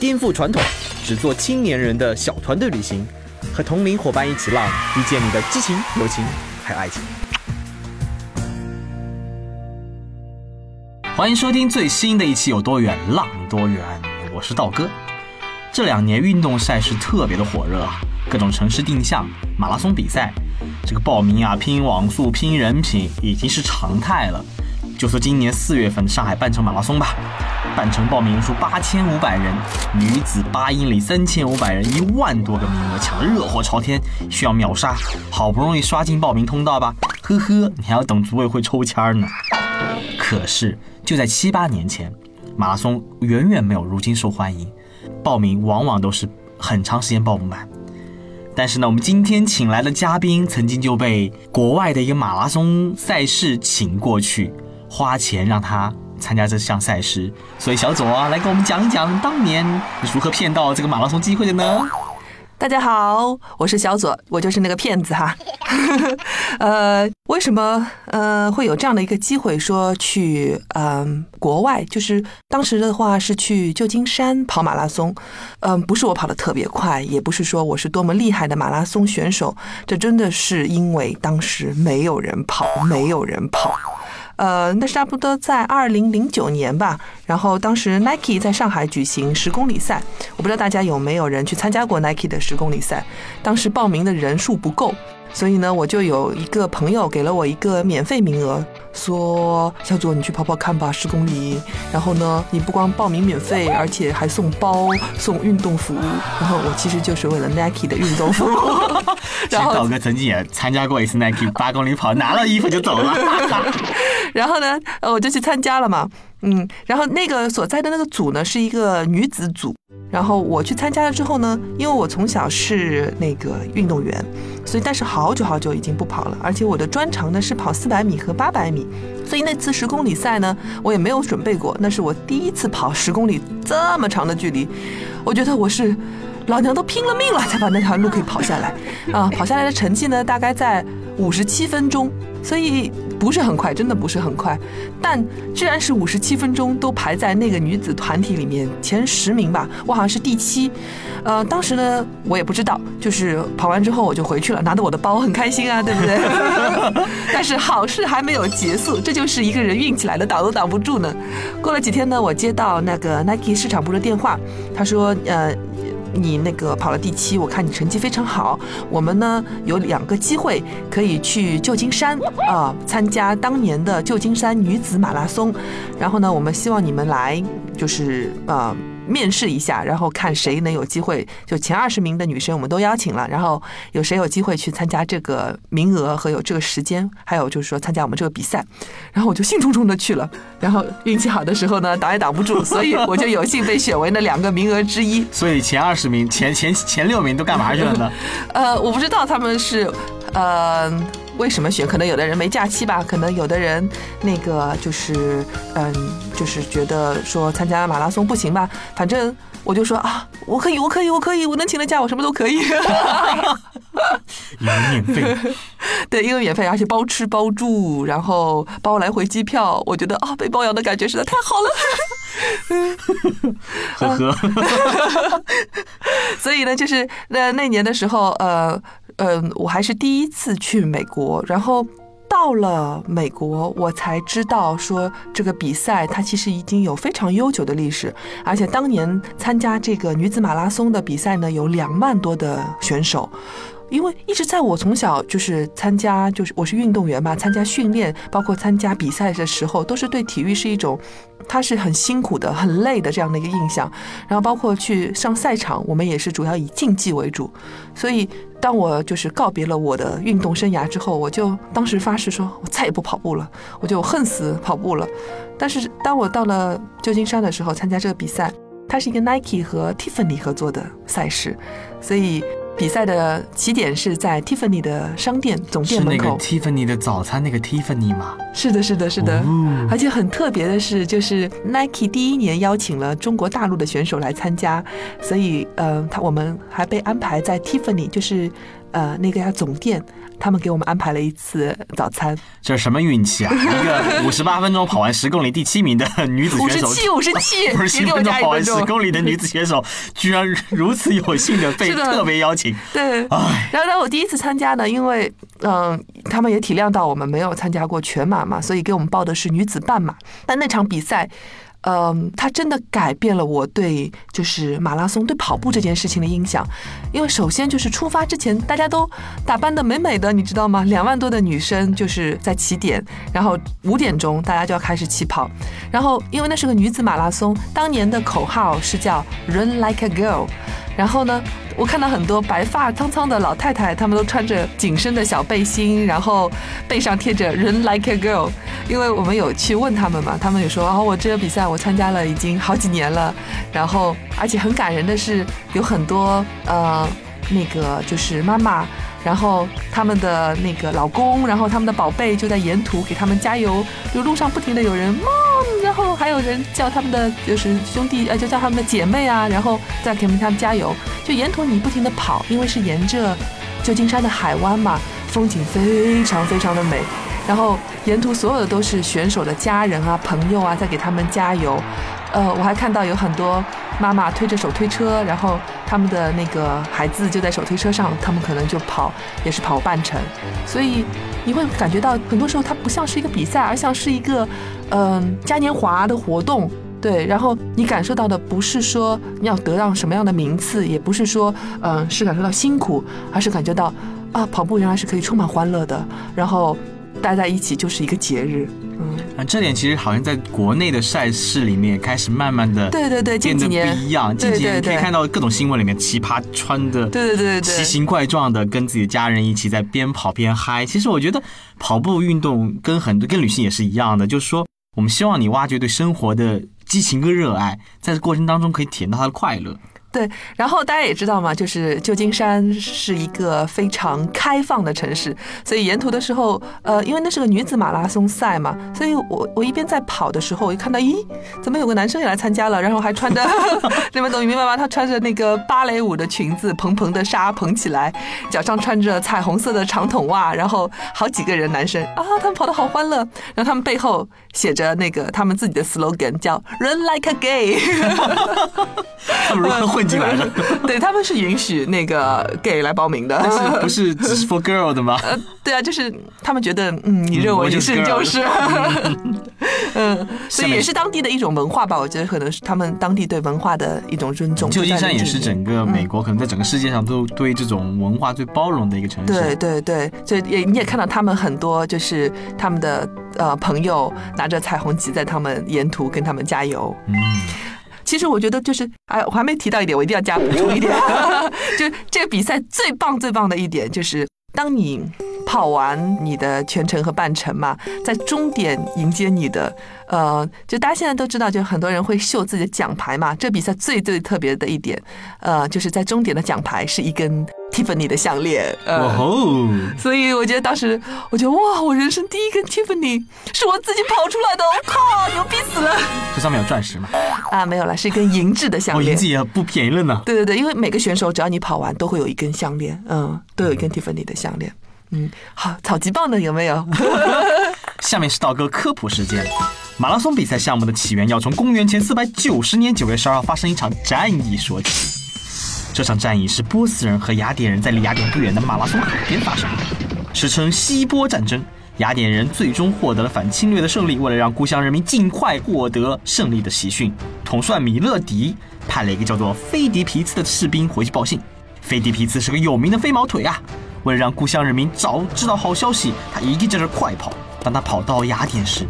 颠覆传统，只做青年人的小团队旅行。和同龄伙伴一起浪，遇见你的激情、友情，还有爱情。欢迎收听最新的一期《有多远浪多远》，我是道哥。这两年运动赛事特别的火热啊，各种城市定向马拉松比赛，这个报名啊、拼网速、拼人品已经是常态了。就说今年四月份上海半程马拉松吧。半程报名人数八千五百人，女子八英里三千五百人，一万多个名额抢得热火朝天，需要秒杀，好不容易刷进报名通道吧，呵呵，你还要等组委会抽签呢。可是就在七八年前，马拉松远远没有如今受欢迎，报名往往都是很长时间报不满。但是呢，我们今天请来的嘉宾曾经就被国外的一个马拉松赛事请过去，花钱让他。参加这项赛事，所以小左啊，来给我们讲一讲当年你如何骗到这个马拉松机会的呢？大家好，我是小左，我就是那个骗子哈。呃，为什么呃会有这样的一个机会说去嗯国外？就是当时的话是去旧金山跑马拉松，嗯，不是我跑的特别快，也不是说我是多么厉害的马拉松选手，这真的是因为当时没有人跑，没有人跑。呃，那差不多在二零零九年吧。然后当时 Nike 在上海举行十公里赛，我不知道大家有没有人去参加过 Nike 的十公里赛。当时报名的人数不够。所以呢，我就有一个朋友给了我一个免费名额，说小左你去跑跑看吧，十公里。然后呢，你不光报名免费，而且还送包、送运动服。然后我其实就是为了 Nike 的运动服。然后道哥曾经也参加过一次 Nike 八公里跑，拿了衣服就走了。然后呢，呃，我就去参加了嘛。嗯，然后那个所在的那个组呢是一个女子组，然后我去参加了之后呢，因为我从小是那个运动员，所以但是好久好久已经不跑了，而且我的专长呢是跑四百米和八百米，所以那次十公里赛呢我也没有准备过，那是我第一次跑十公里这么长的距离，我觉得我是老娘都拼了命了才把那条路可以跑下来，啊，跑下来的成绩呢大概在五十七分钟。所以不是很快，真的不是很快，但居然是五十七分钟都排在那个女子团体里面前十名吧，我好像是第七。呃，当时呢我也不知道，就是跑完之后我就回去了，拿着我的包很开心啊，对不对？但是好事还没有结束，这就是一个人运气来的挡都挡不住呢。过了几天呢，我接到那个 Nike 市场部的电话，他说，呃。你那个跑了第七，我看你成绩非常好。我们呢有两个机会可以去旧金山啊，参加当年的旧金山女子马拉松。然后呢，我们希望你们来，就是啊。面试一下，然后看谁能有机会，就前二十名的女生我们都邀请了，然后有谁有机会去参加这个名额和有这个时间，还有就是说参加我们这个比赛，然后我就兴冲冲的去了，然后运气好的时候呢，挡也挡不住，所以我就有幸被选为那两个名额之一。所以前二十名、前前前六名都干嘛去了呢？呃，我不知道他们是呃。为什么选？可能有的人没假期吧，可能有的人那个就是，嗯，就是觉得说参加马拉松不行吧。反正我就说啊，我可以，我可以，我可以，我能请的假，我什么都可以。因为免费，对，因为免费，而且包吃包住，然后包来回机票，我觉得啊，被包养的感觉实在太好了。呵呵。所以呢，就是那那年的时候，呃。嗯，我还是第一次去美国，然后到了美国，我才知道说这个比赛它其实已经有非常悠久的历史，而且当年参加这个女子马拉松的比赛呢，有两万多的选手。因为一直在我从小就是参加，就是我是运动员嘛，参加训练，包括参加比赛的时候，都是对体育是一种，它是很辛苦的、很累的这样的一个印象。然后包括去上赛场，我们也是主要以竞技为主。所以当我就是告别了我的运动生涯之后，我就当时发誓说，我再也不跑步了，我就恨死跑步了。但是当我到了旧金山的时候，参加这个比赛，它是一个 Nike 和 Tiffany 合作的赛事，所以。比赛的起点是在 Tiffany 的商店总店是那个门口。Tiffany 的早餐那个 Tiffany 吗？是的，是的，是的。哦而且很特别的是，就是 Nike 第一年邀请了中国大陆的选手来参加，所以呃，他我们还被安排在 Tiffany，就是呃那个家总店，他们给我们安排了一次早餐。这是什么运气啊！一个 五十八分钟跑完十公里第七名的女子选手，五十七，五十七，分钟跑完。十公里的女子选手，居然如此有幸 的被特别邀请。对，唉，然后当，我第一次参加呢，因为嗯、他们也体谅到我们没有参加过全马嘛，所以给我们报的是女子半马。但那场比赛，嗯、它真的改变了我对就是马拉松、对跑步这件事情的印象。因为首先就是出发之前，大家都打扮的美美的，你知道吗？两万多的女生就是在起点，然后五点钟大家就要开始起跑。然后因为那是个女子马拉松，当年的口号是叫 “Run like a girl”。然后呢，我看到很多白发苍苍的老太太，她们都穿着紧身的小背心，然后背上贴着 “Run like a girl”。因为我们有去问他们嘛，他们也说啊、我这个比赛我参加了已经好几年了，然后而且很感人的是，有很多呃那个就是妈妈。然后他们的那个老公，然后他们的宝贝就在沿途给他们加油，就路上不停的有人还有人叫他们的就是兄弟，呃，就叫他们的姐妹啊，然后再给他们加油。就沿途你不停的跑，因为是沿着旧金山的海湾嘛，风景非常非常的美。然后沿途所有的都是选手的家人啊、朋友啊，在给他们加油。呃，我还看到有很多妈妈推着手推车，然后他们的那个孩子就在手推车上，他们可能就跑，也是跑半程。所以你会感觉到，很多时候它不像是一个比赛，而像是一个嗯、嘉年华的活动。对，然后你感受到的不是说你要得到什么样的名次，也不是说嗯、是感受到辛苦，而是感觉到啊跑步原来是可以充满欢乐的，然后待在一起就是一个节日。嗯，啊，这点其实好像在国内的赛事里面开始慢慢的对对对，变得不一样。近几年可以看到各种新闻里面奇葩穿的对对对奇形怪状的，跟自己的家人一起在边跑边嗨。其实我觉得跑步运动跟很多跟旅行也是一样的，就是说我们希望你挖掘对生活的激情跟热爱，在这过程当中可以体验到它的快乐。对，然后大家也知道嘛，就是旧金山是一个非常开放的城市，所以沿途的时候，呃，因为那是个女子马拉松赛嘛，所以我我一边在跑的时候，我一看到，咦，怎么有个男生也来参加了，然后还穿着，你们懂明白吗？他穿着那个芭蕾舞的裙子，蓬蓬的纱蓬起来，脚上穿着彩虹色的长筒袜，然后好几个人男生啊，他们跑得好欢乐，然后他们背后写着那个他们自己的 slogan 叫 “Run like a gay”。他们如何混进来的？对，他们是允许那个 gay 来报名的，但是 不是只是 for girl 的吗？呃，对啊，就是他们觉得，嗯，你认为你是就是，嗯，所以也是当地的一种文化吧。我觉得可能是他们当地对文化的一种尊重。旧金山也是整个美国，可能在整个世界上都对这种文化最包容的一个城市。对对对，所以也你也看到他们很多就是他们的呃朋友拿着彩虹旗在他们沿途跟他们加油。嗯，其实我觉得就是，哎，我还没提到一点，我一定要加补充一点，就这个比赛最棒最棒的一点就是，当你跑完你的全程和半程嘛，在终点迎接你的，呃，就大家现在都知道，就很多人会秀自己的奖牌嘛。这比赛最最特别的一点，呃，就是在终点的奖牌是一根 Tiffany 的项链，呃，哦吼，所以我觉得当时，我觉得哇，我人生第一根 Tiffany 是我自己跑出来的，我靠，牛逼死了！这上面有钻石吗？啊，没有了，是一根银质的项哦，链银质。也不便宜了呢。对对对，因为每个选手只要你跑完，都会有一根项链，嗯，都有一根 Tiffany 的项链。嗯，好，超级棒的，有没有？下面是道哥科普时间。马拉松比赛项目的起源要从公元前四百九十年九月十二号发生一场战役说起。这场战役是波斯人和雅典人在离雅典不远的马拉松海边发生的，史称希波战争。雅典人最终获得了反侵略的胜利。为了让故乡人民尽快获得胜利的喜讯，统帅米勒迪派了一个叫做菲迪皮茨的士兵回去报信。菲迪皮茨是个有名的飞毛腿啊！为了让故乡人民早知道好消息，他一定在这快跑。当他跑到雅典时，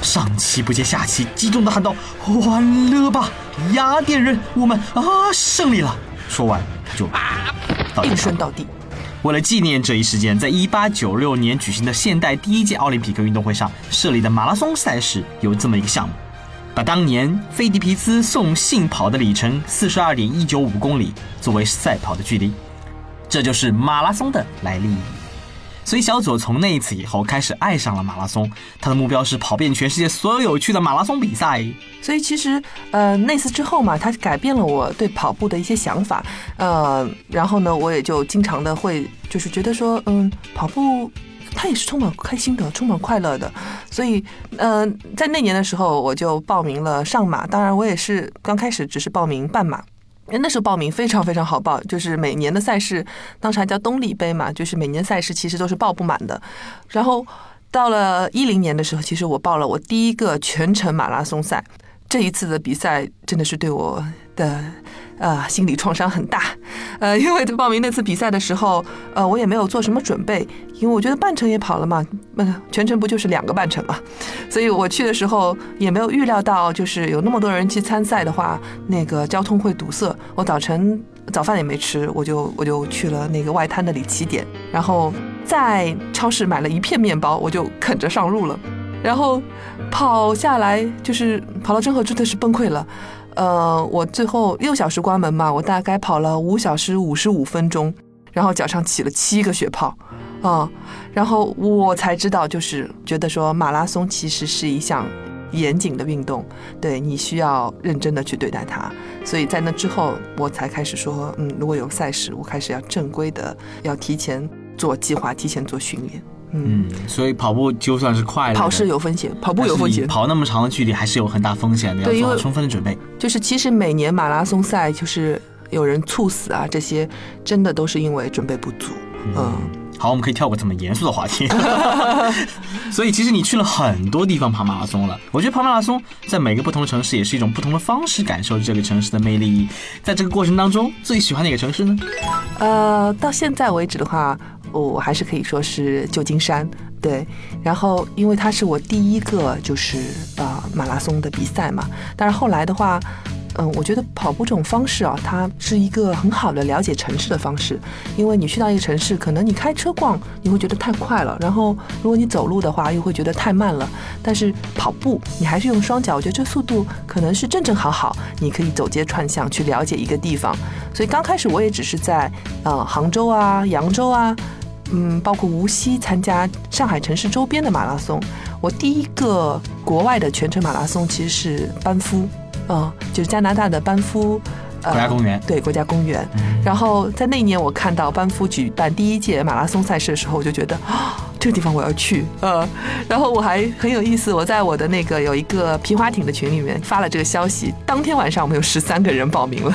上气不接下气，激动地喊道：“欢乐吧，雅典人，我们啊胜利了！”说完，他就倒地应上声倒地。为了纪念这一事件，在一八九六年举行的现代第一届奥林匹克运动会上设立的马拉松赛事有这么一个项目，把当年菲迪皮斯送信跑的里程四十二点一九五公里作为赛跑的距离。这就是马拉松的来历。所以小左从那一次以后开始爱上了马拉松，他的目标是跑遍全世界所有有趣的马拉松比赛。所以其实，呃，那次之后嘛，他改变了我对跑步的一些想法，呃，然后呢，我也就经常的会就是觉得说，嗯，跑步它也是充满开心的，充满快乐的。所以，呃，在那年的时候，我就报名了上马。当然，我也是刚开始只是报名半马。因为那时候报名非常非常好报，就是每年的赛事，当时还叫东丽杯嘛，就是每年赛事其实都是报不满的。然后到了一零年的时候，其实我报了我第一个全程马拉松赛。这一次的比赛真的是对我的呃心理创伤很大，呃，因为报名那次比赛的时候，呃，我也没有做什么准备，因为我觉得半程也跑了嘛，那全程不就是两个半程嘛，所以我去的时候也没有预料到，就是有那么多人去参赛的话，那个交通会堵塞。我早晨早饭也没吃，我就我就去了那个外滩那里起点，然后在超市买了一片面包，我就啃着上路了。然后跑下来，就是跑到真河真的是崩溃了。呃，我最后六小时关门嘛，我大概跑了五小时五十五分钟，然后脚上起了七个血泡，啊，然后我才知道，就是觉得说马拉松其实是一项严谨的运动，对你需要认真的去对待它。所以在那之后，我才开始说，嗯，如果有赛事，我开始要正规的，要提前做计划，提前做训练。嗯，所以跑步就算是快乐，跑是有风险，跑步有风险，跑那么长的距离还是有很大风险的，要做好充分的准备。就是其实每年马拉松赛，就是有人猝死啊，这些真的都是因为准备不足。嗯，好，我们可以跳过这么严肃的话题。所以其实你去了很多地方跑马拉松了，我觉得跑马拉松在每个不同的城市也是一种不同的方式感受这个城市的魅力。在这个过程当中，最喜欢哪个城市呢？呃，到现在为止的话。我还是可以说是旧金山，对，然后因为它是我第一个就是呃马拉松的比赛嘛，但是后来的话。嗯，我觉得跑步这种方式啊，它是一个很好的了解城市的方式。因为你去到一个城市，可能你开车逛你会觉得太快了，然后如果你走路的话又会觉得太慢了。但是跑步，你还是用双脚，我觉得这速度可能是正正好好，你可以走街串巷去了解一个地方。所以刚开始我也只是在呃杭州啊、扬州啊，嗯，包括无锡参加上海城市周边的马拉松。我第一个国外的全程马拉松其实是班夫。嗯，就是加拿大的班夫国家公园，对国家公园。然后在那一年，我看到班夫举办第一届马拉松赛事的时候，我就觉得啊，这个地方我要去。呃，然后我还很有意思，我在我的那个有一个皮划艇的群里面发了这个消息。当天晚上，我们有十三个人报名了，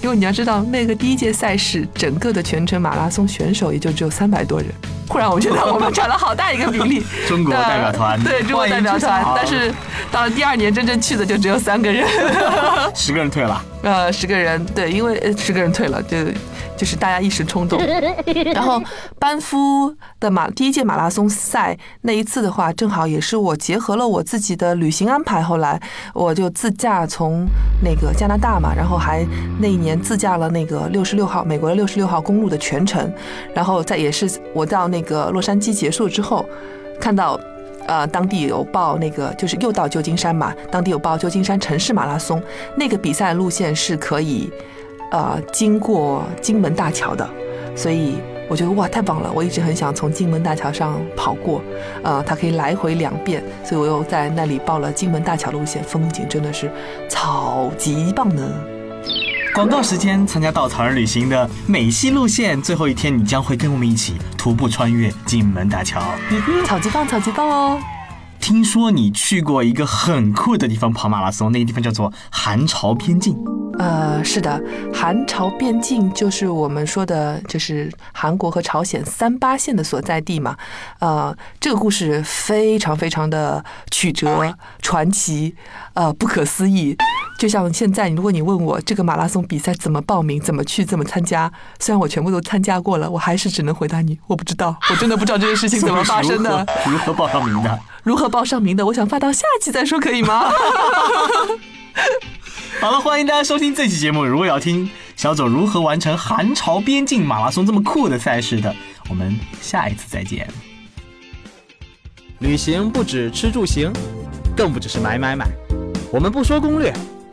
因为你要知道，那个第一届赛事整个的全程马拉松选手也就只有三百多人。忽然我觉得我们占了好大一个比例，中国代表团，对中国代表团，但是到了第二年真正去的就只有三个人，十个人退了，呃，十个人，对，因为十个人退了就。就是大家一时冲动，然后班夫的马第一届马拉松赛那一次的话，正好也是我结合了我自己的旅行安排，后来我就自驾从那个加拿大嘛，然后还那一年自驾了那个六十六号美国的六十六号公路的全程，然后在也是我到那个洛杉矶结束之后，看到呃当地有报那个就是又到旧金山嘛，当地有报旧金山城市马拉松，那个比赛路线是可以。呃，经过金门大桥的，所以我觉得哇，太棒了！我一直很想从金门大桥上跑过，呃，它可以来回两遍，所以我又在那里报了金门大桥路线，风景真的是超级棒呢。广告时间，参加稻草人旅行的美西路线最后一天，你将会跟我们一起徒步穿越金门大桥，超级棒，超级棒哦！听说你去过一个很酷的地方跑马拉松，那个地方叫做韩朝边境。呃，是的，韩朝边境就是我们说的，就是韩国和朝鲜三八线的所在地嘛。呃，这个故事非常非常的曲折传奇，呃，不可思议。就像现在，如果你问我这个马拉松比赛怎么报名、怎么去、怎么参加，虽然我全部都参加过了，我还是只能回答你，我不知道，我真的不知道这件事情怎么发生的。如何报上名的？如何报上名的？我想发到下期再说，可以吗？好了，欢迎大家收听这期节目。如果要听小左如何完成韩朝边境马拉松这么酷的赛事的，我们下一次再见。旅行不止吃住行，更不只是买买买。我们不说攻略，